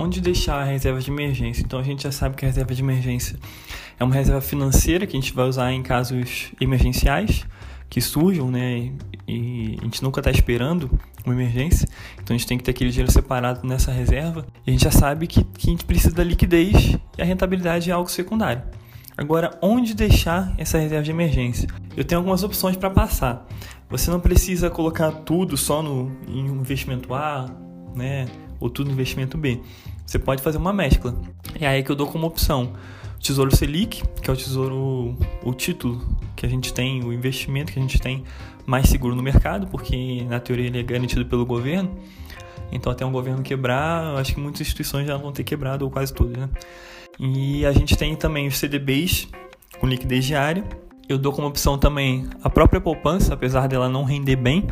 onde deixar a reserva de emergência? Então a gente já sabe que a reserva de emergência é uma reserva financeira que a gente vai usar em casos emergenciais que surjam, né? E a gente nunca está esperando uma emergência, então a gente tem que ter aquele dinheiro separado nessa reserva. E a gente já sabe que, que a gente precisa da liquidez e a rentabilidade é algo secundário. Agora, onde deixar essa reserva de emergência? Eu tenho algumas opções para passar. Você não precisa colocar tudo só no em um investimento A, né? Ou tudo investimento B. Você pode fazer uma mescla. É aí que eu dou como opção o Tesouro Selic, que é o tesouro, o título que a gente tem, o investimento que a gente tem mais seguro no mercado, porque na teoria ele é garantido pelo governo. Então, até um governo quebrar, acho que muitas instituições já vão ter quebrado, ou quase todas, né? E a gente tem também os CDBs com liquidez diária. Eu dou como opção também a própria poupança, apesar dela não render bem,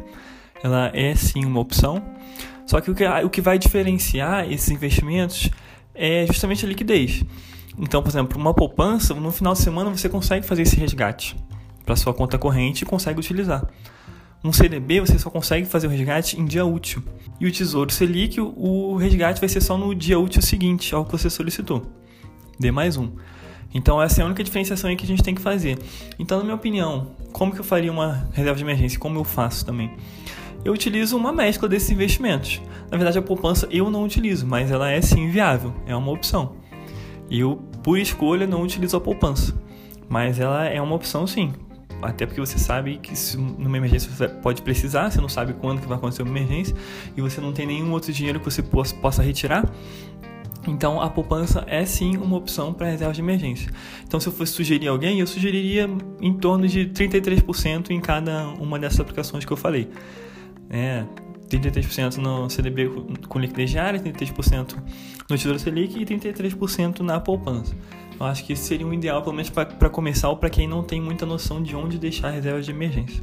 ela é sim uma opção. Só que o que, o que vai diferenciar esses investimentos é justamente a liquidez. Então, por exemplo, uma poupança, no final de semana você consegue fazer esse resgate para sua conta corrente e consegue utilizar. Um CDB você só consegue fazer o resgate em dia útil. E o Tesouro Selic, o resgate vai ser só no dia útil seguinte ao que você solicitou. D mais um. Então essa é a única diferenciação aí que a gente tem que fazer. Então, na minha opinião, como que eu faria uma reserva de emergência? Como eu faço também? Eu utilizo uma mescla desses investimentos. Na verdade, a poupança eu não utilizo, mas ela é sim viável, é uma opção. Eu, por escolha, não utilizo a poupança. Mas ela é uma opção sim. Até porque você sabe que se numa emergência você pode precisar, você não sabe quando que vai acontecer uma emergência e você não tem nenhum outro dinheiro que você possa retirar. Então a poupança é sim uma opção para reserva de emergência. Então se eu fosse sugerir alguém, eu sugeriria em torno de 33% em cada uma dessas aplicações que eu falei. É, 33% no CDB com liquidez diária, 33% no Tesouro Selic e 33% na poupança. Eu acho que seria um ideal, pelo menos para começar, ou para quem não tem muita noção de onde deixar a reserva de emergência.